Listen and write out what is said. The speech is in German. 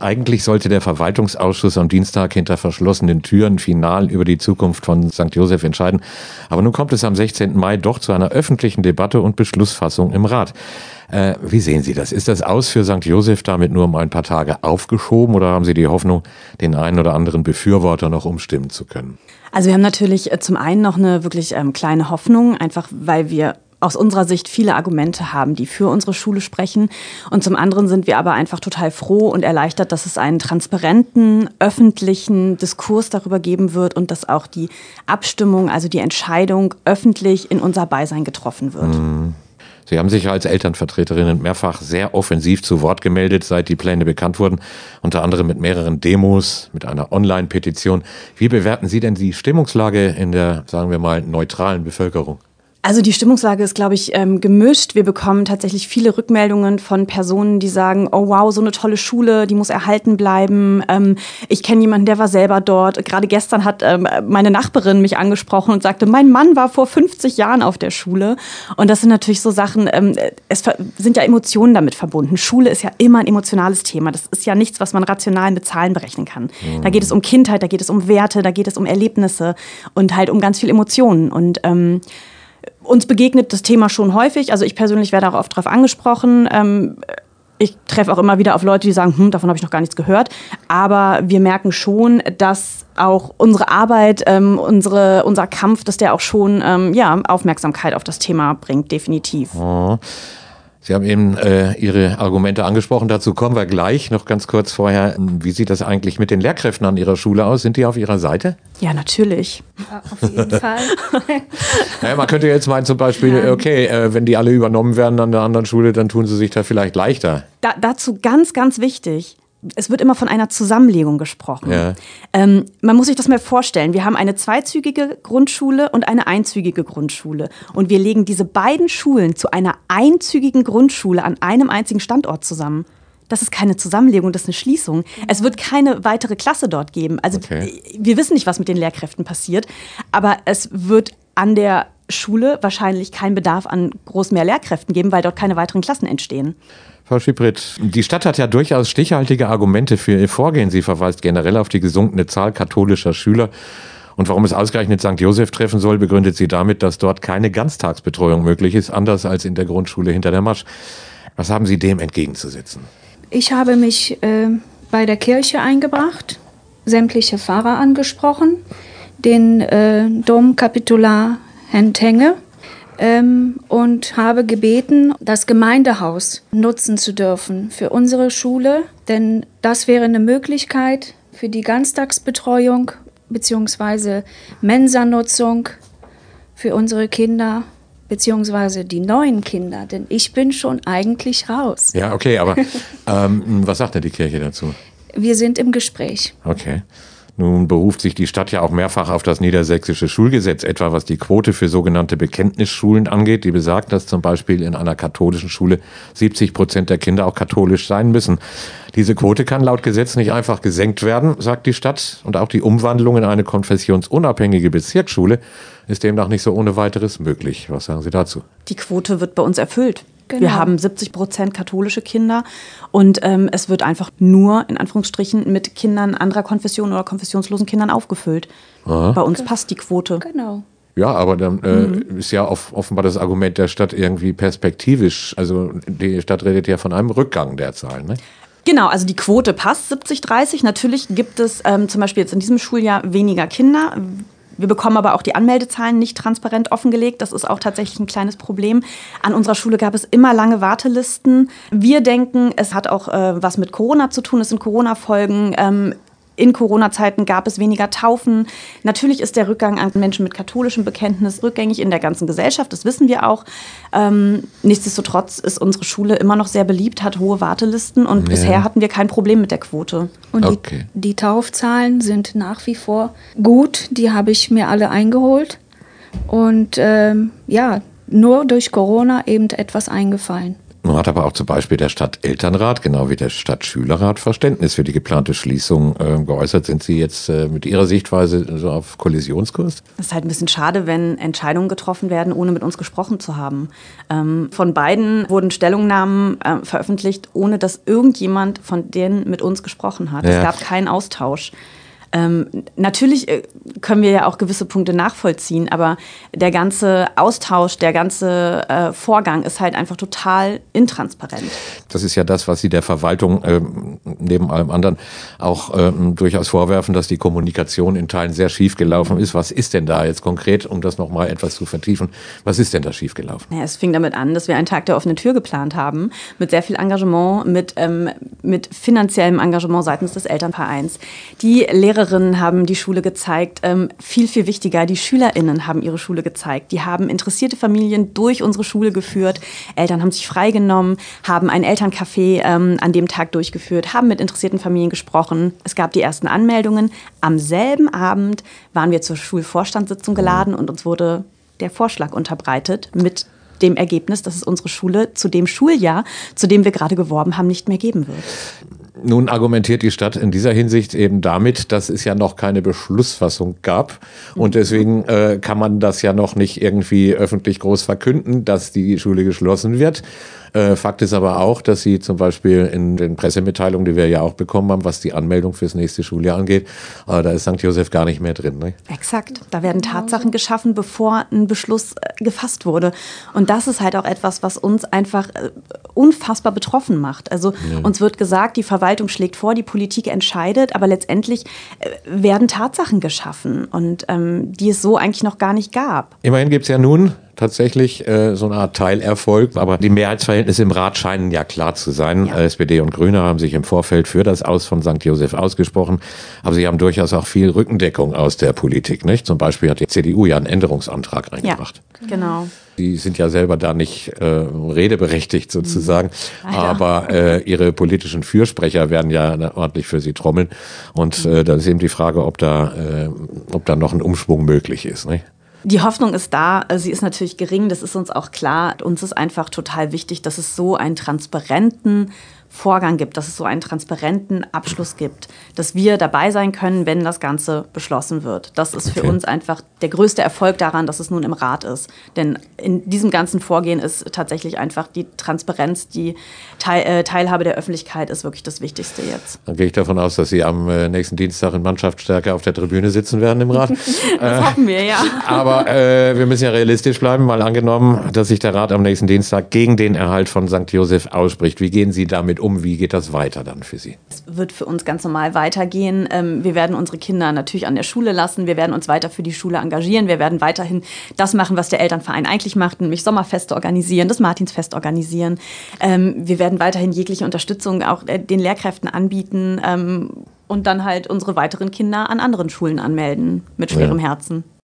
Eigentlich sollte der Verwaltungsausschuss am Dienstag hinter verschlossenen Türen final über die Zukunft von St. Josef entscheiden. Aber nun kommt es am 16. Mai doch zu einer öffentlichen Debatte und Beschlussfassung im Rat. Äh, wie sehen Sie das? Ist das aus für St. Josef damit nur um ein paar Tage aufgeschoben oder haben Sie die Hoffnung, den einen oder anderen Befürworter noch umstimmen zu können? Also wir haben natürlich äh, zum einen noch eine wirklich ähm, kleine Hoffnung, einfach weil wir aus unserer Sicht viele Argumente haben, die für unsere Schule sprechen. Und zum anderen sind wir aber einfach total froh und erleichtert, dass es einen transparenten, öffentlichen Diskurs darüber geben wird und dass auch die Abstimmung, also die Entscheidung öffentlich in unser Beisein getroffen wird. Mhm. Sie haben sich als Elternvertreterinnen mehrfach sehr offensiv zu Wort gemeldet, seit die Pläne bekannt wurden, unter anderem mit mehreren Demos, mit einer Online-Petition. Wie bewerten Sie denn die Stimmungslage in der, sagen wir mal, neutralen Bevölkerung? Also die Stimmungslage ist, glaube ich, ähm, gemischt. Wir bekommen tatsächlich viele Rückmeldungen von Personen, die sagen, oh wow, so eine tolle Schule, die muss erhalten bleiben. Ähm, ich kenne jemanden, der war selber dort. Gerade gestern hat ähm, meine Nachbarin mich angesprochen und sagte, mein Mann war vor 50 Jahren auf der Schule. Und das sind natürlich so Sachen, es sind ja Emotionen damit verbunden. Schule ist ja immer ein emotionales Thema. Das ist ja nichts, was man rational mit Zahlen berechnen kann. Da geht es um Kindheit, da geht es um Werte, da geht es um Erlebnisse und halt um ganz viel Emotionen. Und ähm, uns begegnet das Thema schon häufig. Also ich persönlich werde auch oft darauf angesprochen. Ähm, ich treffe auch immer wieder auf Leute, die sagen, hm, davon habe ich noch gar nichts gehört. Aber wir merken schon, dass auch unsere Arbeit, ähm, unsere, unser Kampf, dass der auch schon ähm, ja, Aufmerksamkeit auf das Thema bringt, definitiv. Oh. Sie haben eben äh, Ihre Argumente angesprochen, dazu kommen wir gleich. Noch ganz kurz vorher, wie sieht das eigentlich mit den Lehrkräften an Ihrer Schule aus? Sind die auf Ihrer Seite? Ja, natürlich. Ja, auf jeden Fall. naja, man könnte jetzt meinen zum Beispiel, okay, äh, wenn die alle übernommen werden an der anderen Schule, dann tun sie sich da vielleicht leichter. Da, dazu ganz, ganz wichtig es wird immer von einer Zusammenlegung gesprochen. Ja. Ähm, man muss sich das mal vorstellen. Wir haben eine zweizügige Grundschule und eine einzügige Grundschule. Und wir legen diese beiden Schulen zu einer einzügigen Grundschule an einem einzigen Standort zusammen. Das ist keine Zusammenlegung, das ist eine Schließung. Es wird keine weitere Klasse dort geben. Also okay. wir wissen nicht, was mit den Lehrkräften passiert, aber es wird an der Schule wahrscheinlich keinen Bedarf an groß mehr Lehrkräften geben, weil dort keine weiteren Klassen entstehen. Frau Schiprit, die Stadt hat ja durchaus stichhaltige Argumente für ihr Vorgehen. Sie verweist generell auf die gesunkene Zahl katholischer Schüler. Und warum es ausgerechnet St. Josef treffen soll, begründet sie damit, dass dort keine Ganztagsbetreuung möglich ist, anders als in der Grundschule hinter der Masch. Was haben Sie dem entgegenzusetzen? Ich habe mich äh, bei der Kirche eingebracht, sämtliche Pfarrer angesprochen, den äh, Domkapitular Herrn Tenge ähm, und habe gebeten, das Gemeindehaus nutzen zu dürfen für unsere Schule, denn das wäre eine Möglichkeit für die Ganztagsbetreuung bzw. Mensa-Nutzung für unsere Kinder beziehungsweise die neuen Kinder, denn ich bin schon eigentlich raus. Ja, okay, aber ähm, was sagt denn die Kirche dazu? Wir sind im Gespräch. Okay. Nun beruft sich die Stadt ja auch mehrfach auf das niedersächsische Schulgesetz, etwa was die Quote für sogenannte Bekenntnisschulen angeht, die besagt, dass zum Beispiel in einer katholischen Schule 70 Prozent der Kinder auch katholisch sein müssen. Diese Quote kann laut Gesetz nicht einfach gesenkt werden, sagt die Stadt, und auch die Umwandlung in eine konfessionsunabhängige Bezirksschule ist demnach nicht so ohne weiteres möglich. Was sagen Sie dazu? Die Quote wird bei uns erfüllt. Genau. Wir haben 70 Prozent katholische Kinder und ähm, es wird einfach nur in Anführungsstrichen mit Kindern anderer Konfession oder konfessionslosen Kindern aufgefüllt. Aha. Bei uns passt die Quote. Genau. Ja, aber dann äh, mhm. ist ja auf, offenbar das Argument der Stadt irgendwie perspektivisch. Also die Stadt redet ja von einem Rückgang der Zahlen. Ne? Genau, also die Quote passt 70, 30. Natürlich gibt es ähm, zum Beispiel jetzt in diesem Schuljahr weniger Kinder. Wir bekommen aber auch die Anmeldezahlen nicht transparent offengelegt. Das ist auch tatsächlich ein kleines Problem. An unserer Schule gab es immer lange Wartelisten. Wir denken, es hat auch äh, was mit Corona zu tun. Es sind Corona-Folgen. Ähm, in Corona-Zeiten gab es weniger Taufen. Natürlich ist der Rückgang an Menschen mit katholischem Bekenntnis rückgängig in der ganzen Gesellschaft, das wissen wir auch. Ähm, nichtsdestotrotz ist unsere Schule immer noch sehr beliebt, hat hohe Wartelisten und ja. bisher hatten wir kein Problem mit der Quote. Und okay. die, die Taufzahlen sind nach wie vor gut, die habe ich mir alle eingeholt. Und ähm, ja, nur durch Corona eben etwas eingefallen. Nun hat aber auch zum Beispiel der Stadtelternrat, genau wie der Stadtschülerrat, Verständnis für die geplante Schließung äh, geäußert. Sind Sie jetzt äh, mit Ihrer Sichtweise so auf Kollisionskurs? Es ist halt ein bisschen schade, wenn Entscheidungen getroffen werden, ohne mit uns gesprochen zu haben. Ähm, von beiden wurden Stellungnahmen äh, veröffentlicht, ohne dass irgendjemand von denen mit uns gesprochen hat. Ja. Es gab keinen Austausch. Ähm, natürlich äh, können wir ja auch gewisse Punkte nachvollziehen, aber der ganze Austausch, der ganze äh, Vorgang ist halt einfach total intransparent. Das ist ja das, was Sie der Verwaltung äh, neben allem anderen auch ähm, durchaus vorwerfen, dass die Kommunikation in Teilen sehr schief gelaufen ist. Was ist denn da jetzt konkret, um das nochmal etwas zu vertiefen, was ist denn da schief gelaufen? Ja, es fing damit an, dass wir einen Tag der offenen Tür geplant haben, mit sehr viel Engagement, mit, ähm, mit finanziellem Engagement seitens des Elternvereins. Die Lehrer Lehrerinnen haben die Schule gezeigt. Ähm, viel, viel wichtiger, die SchülerInnen haben ihre Schule gezeigt. Die haben interessierte Familien durch unsere Schule geführt. Eltern haben sich freigenommen, haben ein Elterncafé ähm, an dem Tag durchgeführt, haben mit interessierten Familien gesprochen. Es gab die ersten Anmeldungen. Am selben Abend waren wir zur Schulvorstandssitzung geladen und uns wurde der Vorschlag unterbreitet mit dem Ergebnis, dass es unsere Schule zu dem Schuljahr, zu dem wir gerade geworben haben, nicht mehr geben wird. Nun argumentiert die Stadt in dieser Hinsicht eben damit, dass es ja noch keine Beschlussfassung gab. Und deswegen äh, kann man das ja noch nicht irgendwie öffentlich groß verkünden, dass die Schule geschlossen wird. Äh, Fakt ist aber auch, dass sie zum Beispiel in den Pressemitteilungen, die wir ja auch bekommen haben, was die Anmeldung fürs nächste Schuljahr angeht, äh, da ist St. Josef gar nicht mehr drin. Ne? Exakt. Da werden Tatsachen geschaffen, bevor ein Beschluss äh, gefasst wurde. Und das ist halt auch etwas, was uns einfach äh, unfassbar betroffen macht. Also ja. uns wird gesagt, die Verwaltung schlägt vor, die Politik entscheidet, aber letztendlich äh, werden Tatsachen geschaffen und ähm, die es so eigentlich noch gar nicht gab. Immerhin gibt es ja nun tatsächlich äh, so eine Art Teilerfolg. Aber die Mehrheitsverhältnisse im Rat scheinen ja klar zu sein. Ja. SPD und Grüne haben sich im Vorfeld für das Aus von St. Josef ausgesprochen. Aber sie haben durchaus auch viel Rückendeckung aus der Politik. Nicht? Zum Beispiel hat die CDU ja einen Änderungsantrag eingebracht. Ja, genau. Die sind ja selber da nicht äh, redeberechtigt sozusagen, mhm. aber äh, ihre politischen Fürsprecher werden ja ordentlich für sie trommeln. Und äh, da ist eben die Frage, ob da, äh, ob da noch ein Umschwung möglich ist. Nicht? Die Hoffnung ist da, sie ist natürlich gering, das ist uns auch klar. Uns ist einfach total wichtig, dass es so einen transparenten Vorgang gibt, dass es so einen transparenten Abschluss gibt, dass wir dabei sein können, wenn das Ganze beschlossen wird. Das ist für okay. uns einfach der größte Erfolg daran, dass es nun im Rat ist. Denn in diesem ganzen Vorgehen ist tatsächlich einfach die Transparenz, die Teil, äh, Teilhabe der Öffentlichkeit ist wirklich das Wichtigste jetzt. Dann gehe ich davon aus, dass Sie am äh, nächsten Dienstag in Mannschaftsstärke auf der Tribüne sitzen werden im Rat. das äh, hoffen wir, ja. Aber äh, wir müssen ja realistisch bleiben, mal angenommen, dass sich der Rat am nächsten Dienstag gegen den Erhalt von St. Josef ausspricht. Wie gehen Sie damit um? Wie geht das weiter dann für Sie? Es wird für uns ganz normal weitergehen. Ähm, wir werden unsere Kinder natürlich an der Schule lassen. Wir werden uns weiter für die Schule engagieren. Wir werden weiterhin das machen, was der Elternverein eigentlich macht, nämlich Sommerfeste organisieren, das Martinsfest organisieren. Ähm, wir werden weiterhin jegliche Unterstützung auch äh, den Lehrkräften anbieten ähm, und dann halt unsere weiteren Kinder an anderen Schulen anmelden mit schwerem ja. Herzen.